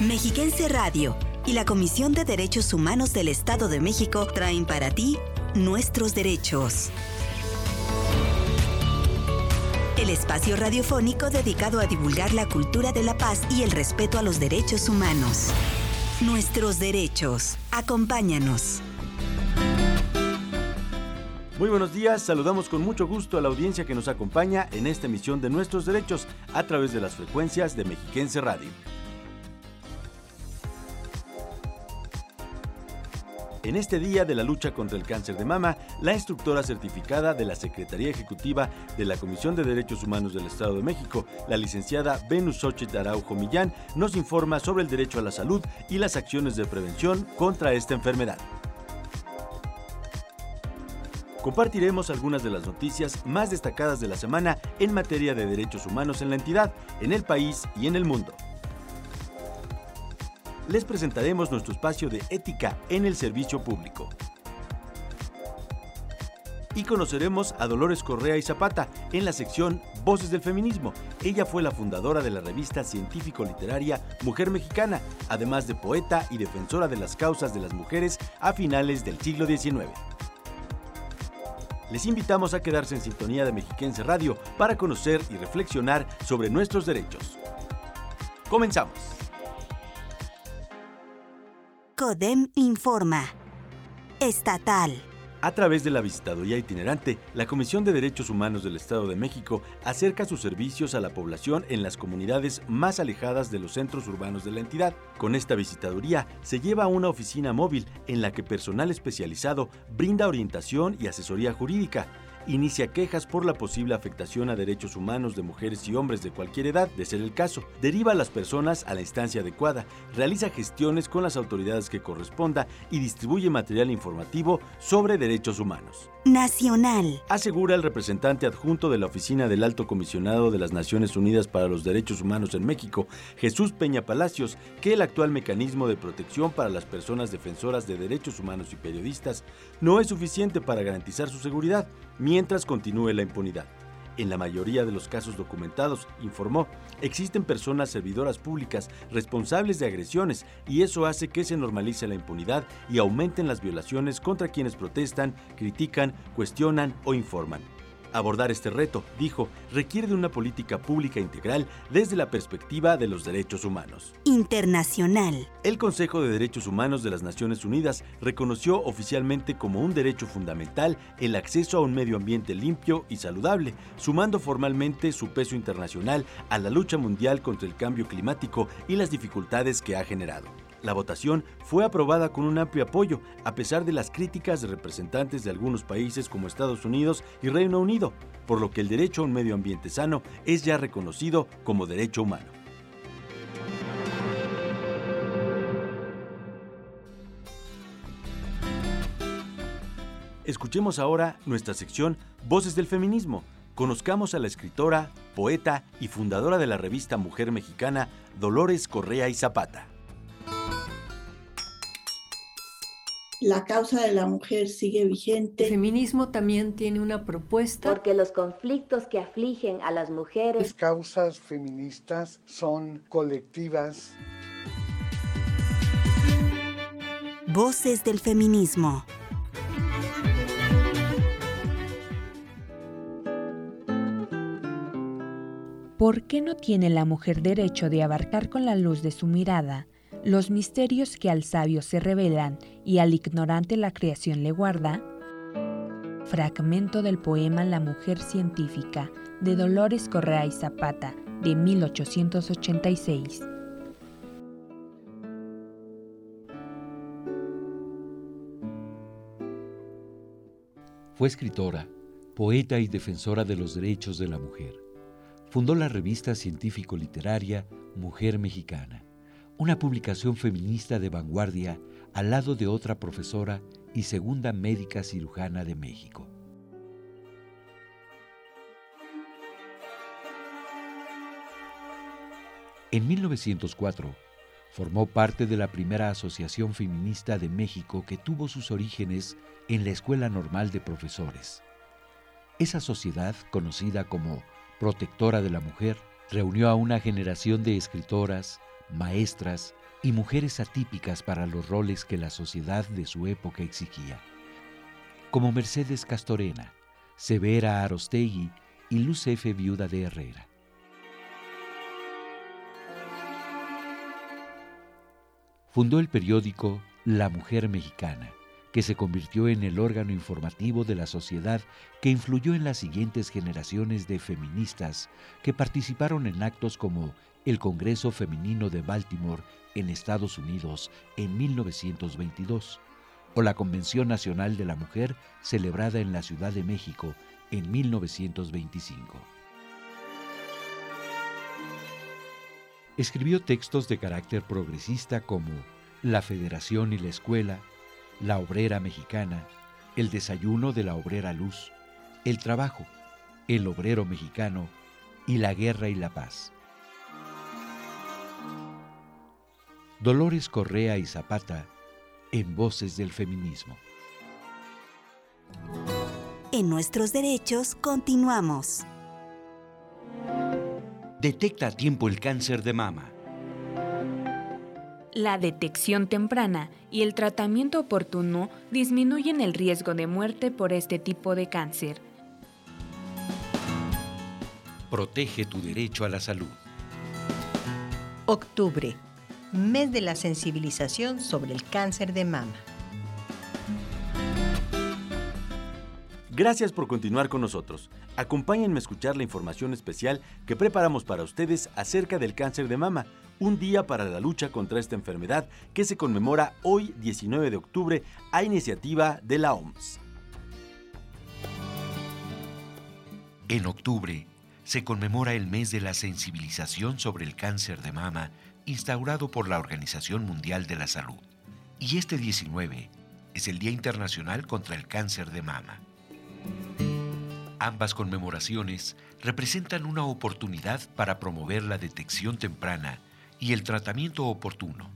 Mexiquense Radio y la Comisión de Derechos Humanos del Estado de México traen para ti nuestros derechos. El espacio radiofónico dedicado a divulgar la cultura de la paz y el respeto a los derechos humanos. Nuestros derechos. Acompáñanos. Muy buenos días, saludamos con mucho gusto a la audiencia que nos acompaña en esta emisión de Nuestros Derechos a través de las frecuencias de Mexiquense Radio. En este día de la lucha contra el cáncer de mama, la instructora certificada de la Secretaría Ejecutiva de la Comisión de Derechos Humanos del Estado de México, la licenciada Venus Xochitl Araujo Millán, nos informa sobre el derecho a la salud y las acciones de prevención contra esta enfermedad. Compartiremos algunas de las noticias más destacadas de la semana en materia de derechos humanos en la entidad, en el país y en el mundo les presentaremos nuestro espacio de ética en el servicio público. Y conoceremos a Dolores Correa y Zapata en la sección Voces del Feminismo. Ella fue la fundadora de la revista científico-literaria Mujer Mexicana, además de poeta y defensora de las causas de las mujeres a finales del siglo XIX. Les invitamos a quedarse en sintonía de Mexiquense Radio para conocer y reflexionar sobre nuestros derechos. Comenzamos. CODEM informa. Estatal. A través de la visitaduría itinerante, la Comisión de Derechos Humanos del Estado de México acerca sus servicios a la población en las comunidades más alejadas de los centros urbanos de la entidad. Con esta visitaduría se lleva a una oficina móvil en la que personal especializado brinda orientación y asesoría jurídica inicia quejas por la posible afectación a derechos humanos de mujeres y hombres de cualquier edad, de ser el caso, deriva a las personas a la instancia adecuada, realiza gestiones con las autoridades que corresponda y distribuye material informativo sobre derechos humanos. Nacional. Asegura el representante adjunto de la Oficina del Alto Comisionado de las Naciones Unidas para los Derechos Humanos en México, Jesús Peña Palacios, que el actual mecanismo de protección para las personas defensoras de derechos humanos y periodistas no es suficiente para garantizar su seguridad, mientras continúe la impunidad. En la mayoría de los casos documentados, informó, existen personas servidoras públicas responsables de agresiones y eso hace que se normalice la impunidad y aumenten las violaciones contra quienes protestan, critican, cuestionan o informan. Abordar este reto, dijo, requiere de una política pública integral desde la perspectiva de los derechos humanos. Internacional. El Consejo de Derechos Humanos de las Naciones Unidas reconoció oficialmente como un derecho fundamental el acceso a un medio ambiente limpio y saludable, sumando formalmente su peso internacional a la lucha mundial contra el cambio climático y las dificultades que ha generado. La votación fue aprobada con un amplio apoyo, a pesar de las críticas de representantes de algunos países como Estados Unidos y Reino Unido, por lo que el derecho a un medio ambiente sano es ya reconocido como derecho humano. Escuchemos ahora nuestra sección Voces del Feminismo. Conozcamos a la escritora, poeta y fundadora de la revista Mujer Mexicana, Dolores Correa y Zapata. La causa de la mujer sigue vigente. El feminismo también tiene una propuesta. Porque los conflictos que afligen a las mujeres. Las causas feministas son colectivas. Voces del feminismo. ¿Por qué no tiene la mujer derecho de abarcar con la luz de su mirada los misterios que al sabio se revelan y al ignorante la creación le guarda? Fragmento del poema La mujer científica de Dolores Correa y Zapata de 1886. Fue escritora, poeta y defensora de los derechos de la mujer. Fundó la revista científico-literaria Mujer Mexicana una publicación feminista de vanguardia al lado de otra profesora y segunda médica cirujana de México. En 1904, formó parte de la primera asociación feminista de México que tuvo sus orígenes en la Escuela Normal de Profesores. Esa sociedad, conocida como Protectora de la Mujer, reunió a una generación de escritoras, maestras, y mujeres atípicas para los roles que la sociedad de su época exigía, como Mercedes Castorena, Severa Arostegui y Luz F. Viuda de Herrera. Fundó el periódico La Mujer Mexicana, que se convirtió en el órgano informativo de la sociedad que influyó en las siguientes generaciones de feministas que participaron en actos como el Congreso Femenino de Baltimore en Estados Unidos en 1922 o la Convención Nacional de la Mujer celebrada en la Ciudad de México en 1925. Escribió textos de carácter progresista como La Federación y la Escuela, La Obrera Mexicana, El Desayuno de la Obrera Luz, El Trabajo, El Obrero Mexicano y La Guerra y la Paz. Dolores Correa y Zapata en Voces del Feminismo. En nuestros derechos continuamos. Detecta a tiempo el cáncer de mama. La detección temprana y el tratamiento oportuno disminuyen el riesgo de muerte por este tipo de cáncer. Protege tu derecho a la salud. Octubre mes de la sensibilización sobre el cáncer de mama. Gracias por continuar con nosotros. Acompáñenme a escuchar la información especial que preparamos para ustedes acerca del cáncer de mama, un día para la lucha contra esta enfermedad que se conmemora hoy 19 de octubre a iniciativa de la OMS. En octubre se conmemora el mes de la sensibilización sobre el cáncer de mama instaurado por la Organización Mundial de la Salud. Y este 19 es el Día Internacional contra el Cáncer de Mama. Ambas conmemoraciones representan una oportunidad para promover la detección temprana y el tratamiento oportuno,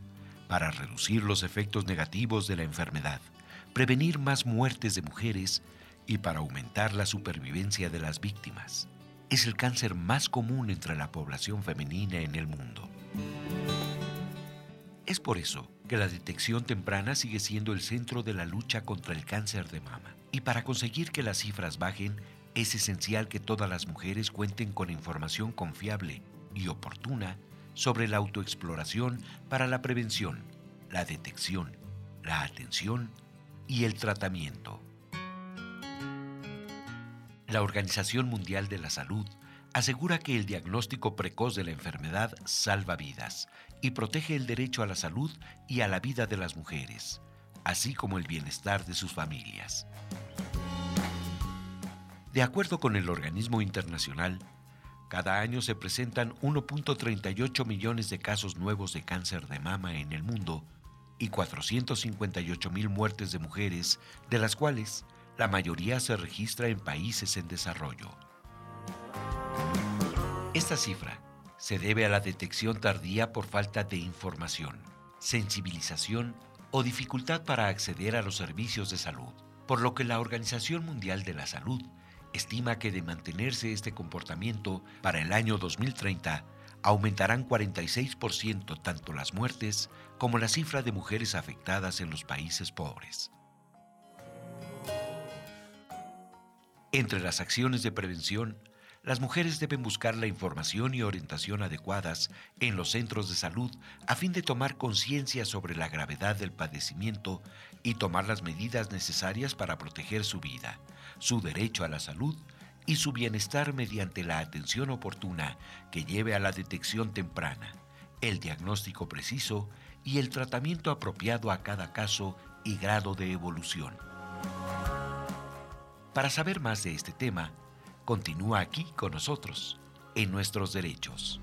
para reducir los efectos negativos de la enfermedad, prevenir más muertes de mujeres y para aumentar la supervivencia de las víctimas. Es el cáncer más común entre la población femenina en el mundo. Es por eso que la detección temprana sigue siendo el centro de la lucha contra el cáncer de mama. Y para conseguir que las cifras bajen, es esencial que todas las mujeres cuenten con información confiable y oportuna sobre la autoexploración para la prevención, la detección, la atención y el tratamiento. La Organización Mundial de la Salud asegura que el diagnóstico precoz de la enfermedad salva vidas y protege el derecho a la salud y a la vida de las mujeres, así como el bienestar de sus familias. De acuerdo con el organismo internacional, cada año se presentan 1.38 millones de casos nuevos de cáncer de mama en el mundo y 458 mil muertes de mujeres, de las cuales la mayoría se registra en países en desarrollo. Esta cifra se debe a la detección tardía por falta de información, sensibilización o dificultad para acceder a los servicios de salud, por lo que la Organización Mundial de la Salud estima que de mantenerse este comportamiento para el año 2030, aumentarán 46% tanto las muertes como la cifra de mujeres afectadas en los países pobres. Entre las acciones de prevención las mujeres deben buscar la información y orientación adecuadas en los centros de salud a fin de tomar conciencia sobre la gravedad del padecimiento y tomar las medidas necesarias para proteger su vida, su derecho a la salud y su bienestar mediante la atención oportuna que lleve a la detección temprana, el diagnóstico preciso y el tratamiento apropiado a cada caso y grado de evolución. Para saber más de este tema, continúa aquí con nosotros, en nuestros derechos.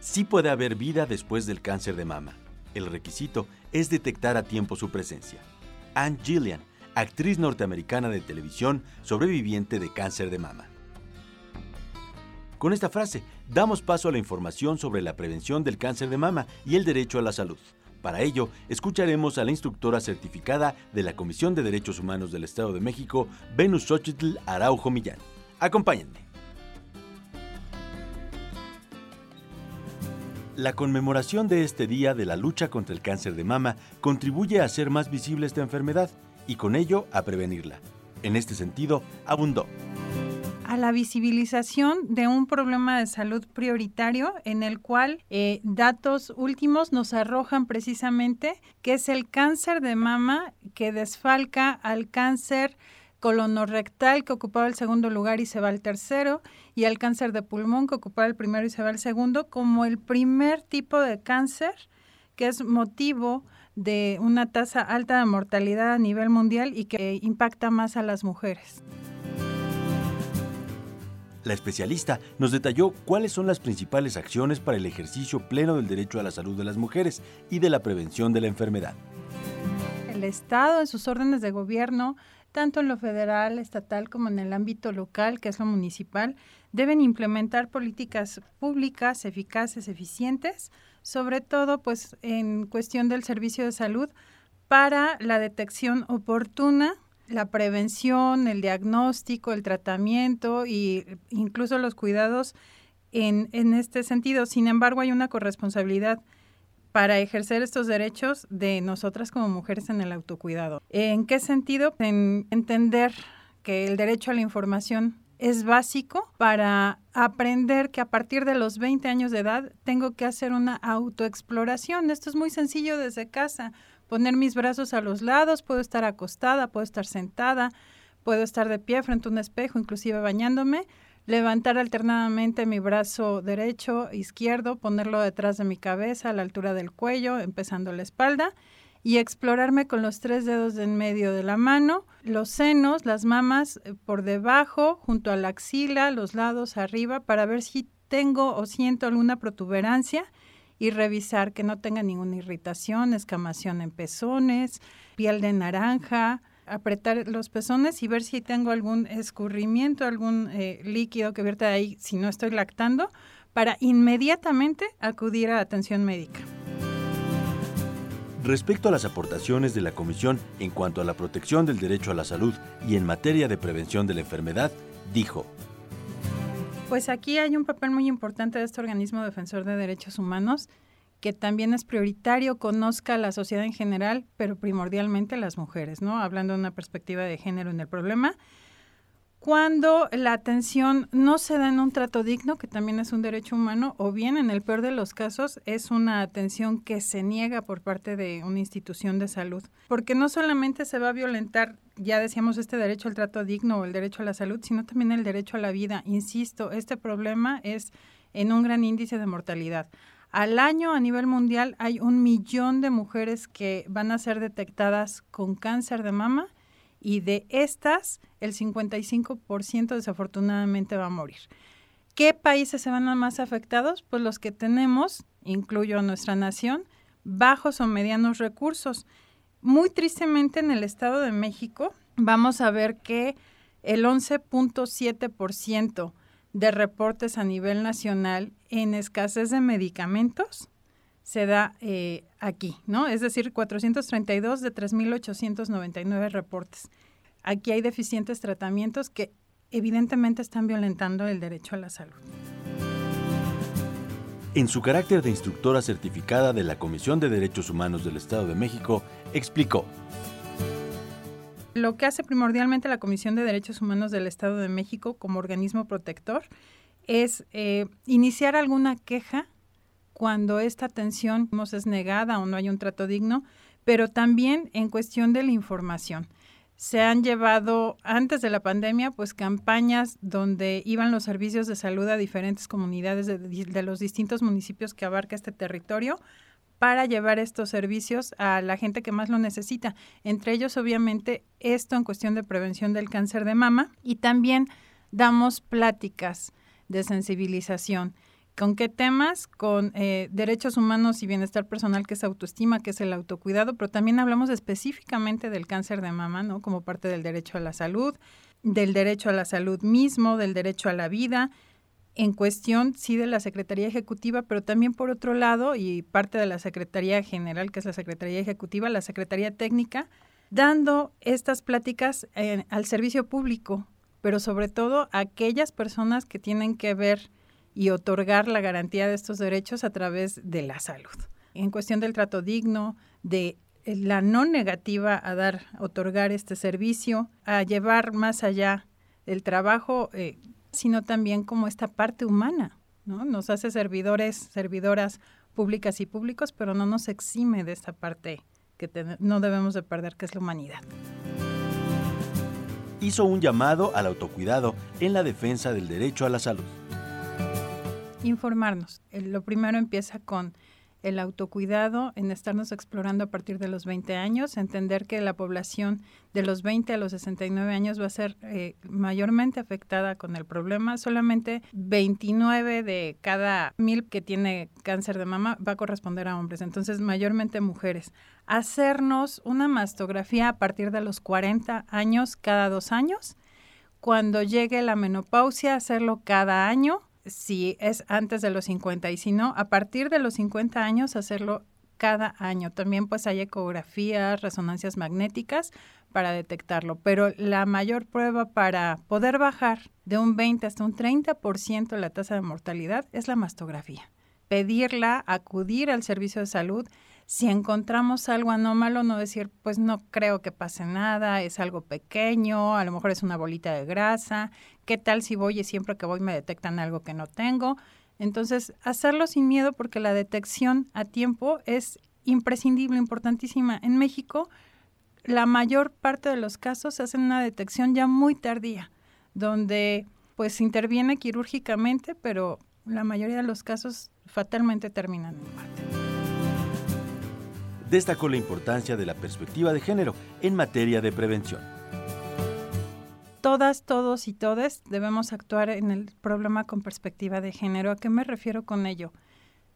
Sí puede haber vida después del cáncer de mama. El requisito es detectar a tiempo su presencia. Anne Gillian, actriz norteamericana de televisión sobreviviente de cáncer de mama. Con esta frase, damos paso a la información sobre la prevención del cáncer de mama y el derecho a la salud. Para ello, escucharemos a la instructora certificada de la Comisión de Derechos Humanos del Estado de México, Venus Xochitl Araujo Millán. Acompáñenme. La conmemoración de este día de la lucha contra el cáncer de mama contribuye a hacer más visible esta enfermedad y con ello a prevenirla. En este sentido, abundó la visibilización de un problema de salud prioritario en el cual eh, datos últimos nos arrojan precisamente que es el cáncer de mama que desfalca al cáncer colonorrectal que ocupaba el segundo lugar y se va al tercero, y al cáncer de pulmón que ocupaba el primero y se va al segundo, como el primer tipo de cáncer que es motivo de una tasa alta de mortalidad a nivel mundial y que impacta más a las mujeres. La especialista nos detalló cuáles son las principales acciones para el ejercicio pleno del derecho a la salud de las mujeres y de la prevención de la enfermedad. El Estado, en sus órdenes de gobierno, tanto en lo federal, estatal como en el ámbito local, que es lo municipal, deben implementar políticas públicas eficaces, eficientes, sobre todo pues en cuestión del servicio de salud para la detección oportuna, la prevención, el diagnóstico, el tratamiento e incluso los cuidados en, en este sentido. Sin embargo, hay una corresponsabilidad para ejercer estos derechos de nosotras como mujeres en el autocuidado. ¿En qué sentido? En entender que el derecho a la información es básico para aprender que a partir de los 20 años de edad tengo que hacer una autoexploración. Esto es muy sencillo desde casa. Poner mis brazos a los lados, puedo estar acostada, puedo estar sentada, puedo estar de pie frente a un espejo, inclusive bañándome, levantar alternadamente mi brazo derecho, izquierdo, ponerlo detrás de mi cabeza, a la altura del cuello, empezando la espalda, y explorarme con los tres dedos en medio de la mano, los senos, las mamas eh, por debajo, junto a la axila, los lados arriba, para ver si tengo o siento alguna protuberancia y revisar que no tenga ninguna irritación, escamación en pezones, piel de naranja, apretar los pezones y ver si tengo algún escurrimiento, algún eh, líquido que vierte ahí si no estoy lactando, para inmediatamente acudir a atención médica. Respecto a las aportaciones de la Comisión en cuanto a la protección del derecho a la salud y en materia de prevención de la enfermedad, dijo, pues aquí hay un papel muy importante de este organismo defensor de derechos humanos que también es prioritario, conozca a la sociedad en general, pero primordialmente a las mujeres, ¿no? Hablando de una perspectiva de género en el problema. Cuando la atención no se da en un trato digno, que también es un derecho humano, o bien en el peor de los casos es una atención que se niega por parte de una institución de salud. Porque no solamente se va a violentar, ya decíamos, este derecho al trato digno o el derecho a la salud, sino también el derecho a la vida. Insisto, este problema es en un gran índice de mortalidad. Al año a nivel mundial hay un millón de mujeres que van a ser detectadas con cáncer de mama y de estas el 55% desafortunadamente va a morir. ¿Qué países se van a más afectados? Pues los que tenemos, incluyo nuestra nación, bajos o medianos recursos. Muy tristemente en el Estado de México vamos a ver que el 11.7% de reportes a nivel nacional en escasez de medicamentos se da eh, aquí, ¿no? Es decir, 432 de 3.899 reportes. Aquí hay deficientes tratamientos que evidentemente están violentando el derecho a la salud. En su carácter de instructora certificada de la Comisión de Derechos Humanos del Estado de México, explicó. Lo que hace primordialmente la Comisión de Derechos Humanos del Estado de México como organismo protector es eh, iniciar alguna queja cuando esta atención es negada o no hay un trato digno, pero también en cuestión de la información. Se han llevado antes de la pandemia pues campañas donde iban los servicios de salud a diferentes comunidades de, de los distintos municipios que abarca este territorio para llevar estos servicios a la gente que más lo necesita. Entre ellos, obviamente, esto en cuestión de prevención del cáncer de mama y también damos pláticas de sensibilización. ¿Con qué temas? Con eh, derechos humanos y bienestar personal, que es autoestima, que es el autocuidado, pero también hablamos específicamente del cáncer de mama, ¿no? Como parte del derecho a la salud, del derecho a la salud mismo, del derecho a la vida, en cuestión, sí, de la Secretaría Ejecutiva, pero también por otro lado, y parte de la Secretaría General, que es la Secretaría Ejecutiva, la Secretaría Técnica, dando estas pláticas al servicio público, pero sobre todo a aquellas personas que tienen que ver y otorgar la garantía de estos derechos a través de la salud. En cuestión del trato digno, de la no negativa a dar, otorgar este servicio, a llevar más allá el trabajo, eh, sino también como esta parte humana, ¿no? Nos hace servidores, servidoras públicas y públicos, pero no nos exime de esta parte que no debemos de perder, que es la humanidad. Hizo un llamado al autocuidado en la defensa del derecho a la salud. Informarnos. Lo primero empieza con el autocuidado, en estarnos explorando a partir de los 20 años, entender que la población de los 20 a los 69 años va a ser eh, mayormente afectada con el problema. Solamente 29 de cada mil que tiene cáncer de mama va a corresponder a hombres, entonces mayormente mujeres. Hacernos una mastografía a partir de los 40 años cada dos años. Cuando llegue la menopausia, hacerlo cada año si es antes de los 50 y si no, a partir de los 50 años hacerlo cada año. También pues hay ecografías, resonancias magnéticas para detectarlo, pero la mayor prueba para poder bajar de un 20 hasta un 30% la tasa de mortalidad es la mastografía. Pedirla, acudir al servicio de salud si encontramos algo anómalo, no decir, pues no creo que pase nada, es algo pequeño, a lo mejor es una bolita de grasa, ¿qué tal si voy y siempre que voy me detectan algo que no tengo? Entonces, hacerlo sin miedo porque la detección a tiempo es imprescindible, importantísima. En México, la mayor parte de los casos se hacen una detección ya muy tardía, donde pues interviene quirúrgicamente, pero la mayoría de los casos fatalmente terminan en muerte destacó la importancia de la perspectiva de género en materia de prevención. Todas, todos y todes debemos actuar en el problema con perspectiva de género. ¿A qué me refiero con ello?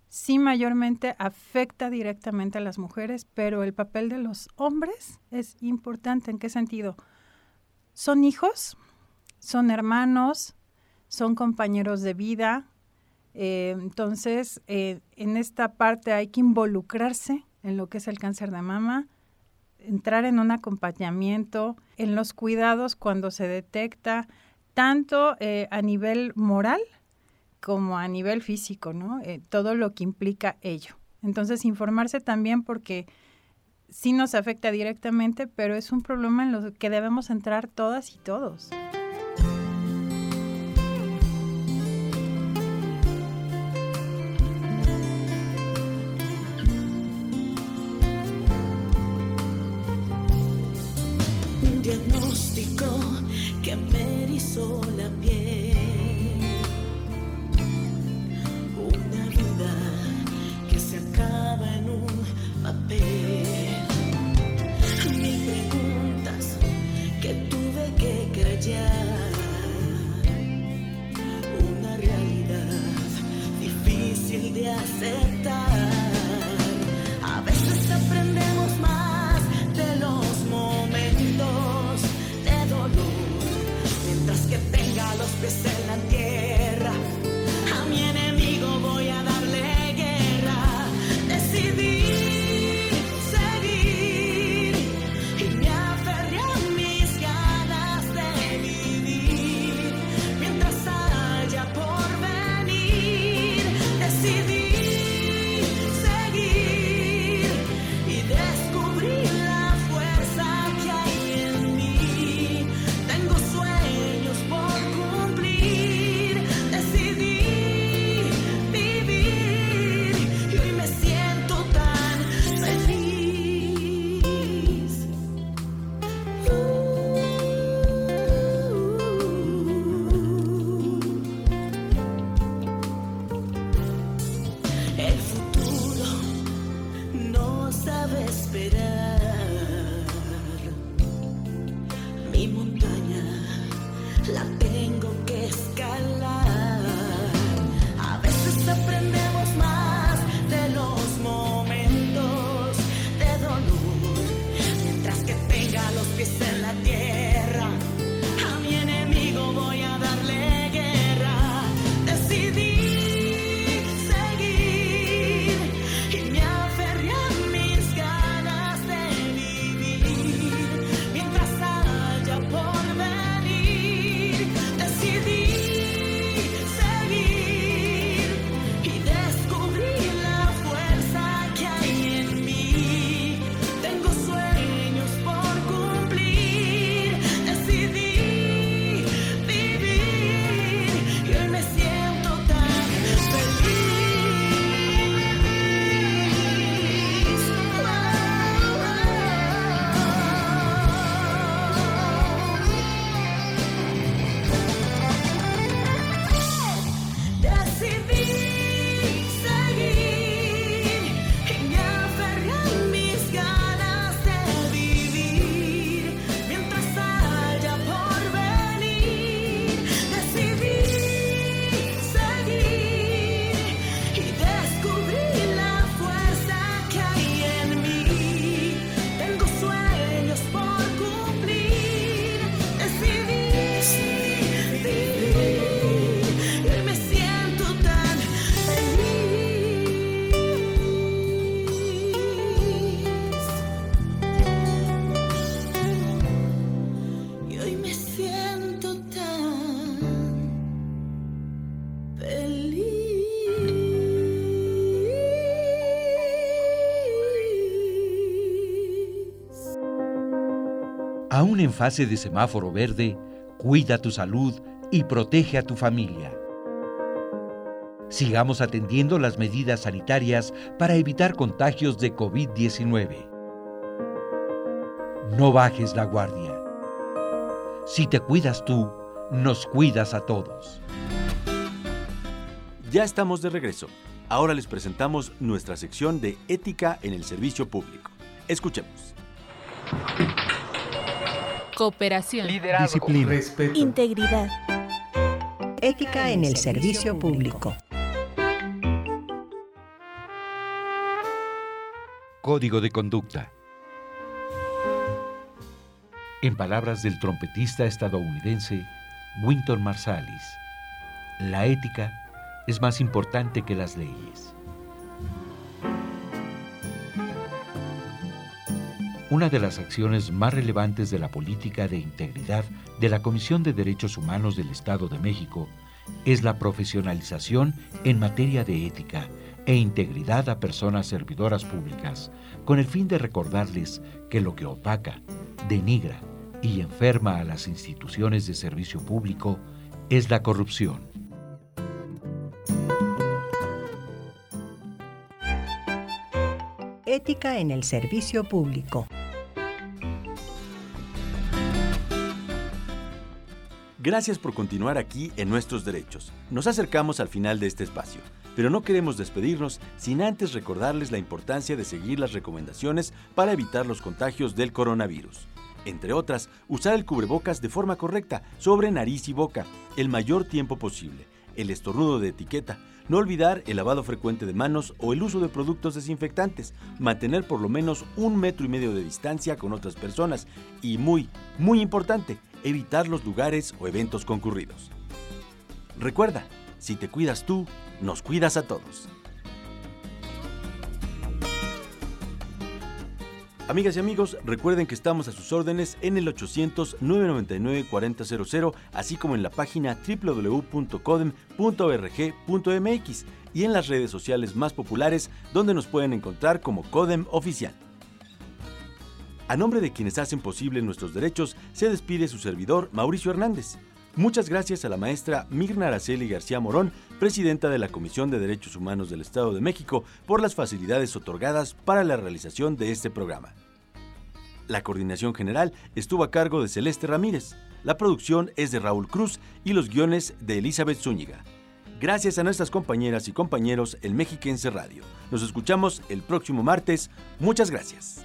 Sí, mayormente afecta directamente a las mujeres, pero el papel de los hombres es importante. ¿En qué sentido? Son hijos, son hermanos, son compañeros de vida. Eh, entonces, eh, en esta parte hay que involucrarse en lo que es el cáncer de mama, entrar en un acompañamiento, en los cuidados cuando se detecta, tanto eh, a nivel moral como a nivel físico, ¿no? Todo lo que implica ello. Entonces, informarse también porque sí nos afecta directamente, pero es un problema en lo que debemos entrar todas y todos. Sabe esperar. En fase de semáforo verde, cuida tu salud y protege a tu familia. Sigamos atendiendo las medidas sanitarias para evitar contagios de COVID-19. No bajes la guardia. Si te cuidas tú, nos cuidas a todos. Ya estamos de regreso. Ahora les presentamos nuestra sección de Ética en el Servicio Público. Escuchemos. Cooperación. Disciplina. Respeto. Integridad. Ética en el servicio público. Código de conducta. En palabras del trompetista estadounidense Winton Marsalis, la ética es más importante que las leyes. Una de las acciones más relevantes de la política de integridad de la Comisión de Derechos Humanos del Estado de México es la profesionalización en materia de ética e integridad a personas servidoras públicas, con el fin de recordarles que lo que opaca, denigra y enferma a las instituciones de servicio público es la corrupción. Ética en el servicio público. Gracias por continuar aquí en Nuestros Derechos. Nos acercamos al final de este espacio, pero no queremos despedirnos sin antes recordarles la importancia de seguir las recomendaciones para evitar los contagios del coronavirus. Entre otras, usar el cubrebocas de forma correcta sobre nariz y boca el mayor tiempo posible, el estornudo de etiqueta, no olvidar el lavado frecuente de manos o el uso de productos desinfectantes, mantener por lo menos un metro y medio de distancia con otras personas y muy, muy importante, evitar los lugares o eventos concurridos. Recuerda, si te cuidas tú, nos cuidas a todos. Amigas y amigos, recuerden que estamos a sus órdenes en el 800-999-4000, así como en la página www.codem.org.mx y en las redes sociales más populares donde nos pueden encontrar como Codem Oficial. A nombre de quienes hacen posible nuestros derechos, se despide su servidor Mauricio Hernández. Muchas gracias a la maestra Mirna Araceli García Morón, presidenta de la Comisión de Derechos Humanos del Estado de México, por las facilidades otorgadas para la realización de este programa. La coordinación general estuvo a cargo de Celeste Ramírez, la producción es de Raúl Cruz y los guiones de Elizabeth Zúñiga. Gracias a nuestras compañeras y compañeros en Mexiquense Radio. Nos escuchamos el próximo martes. Muchas gracias.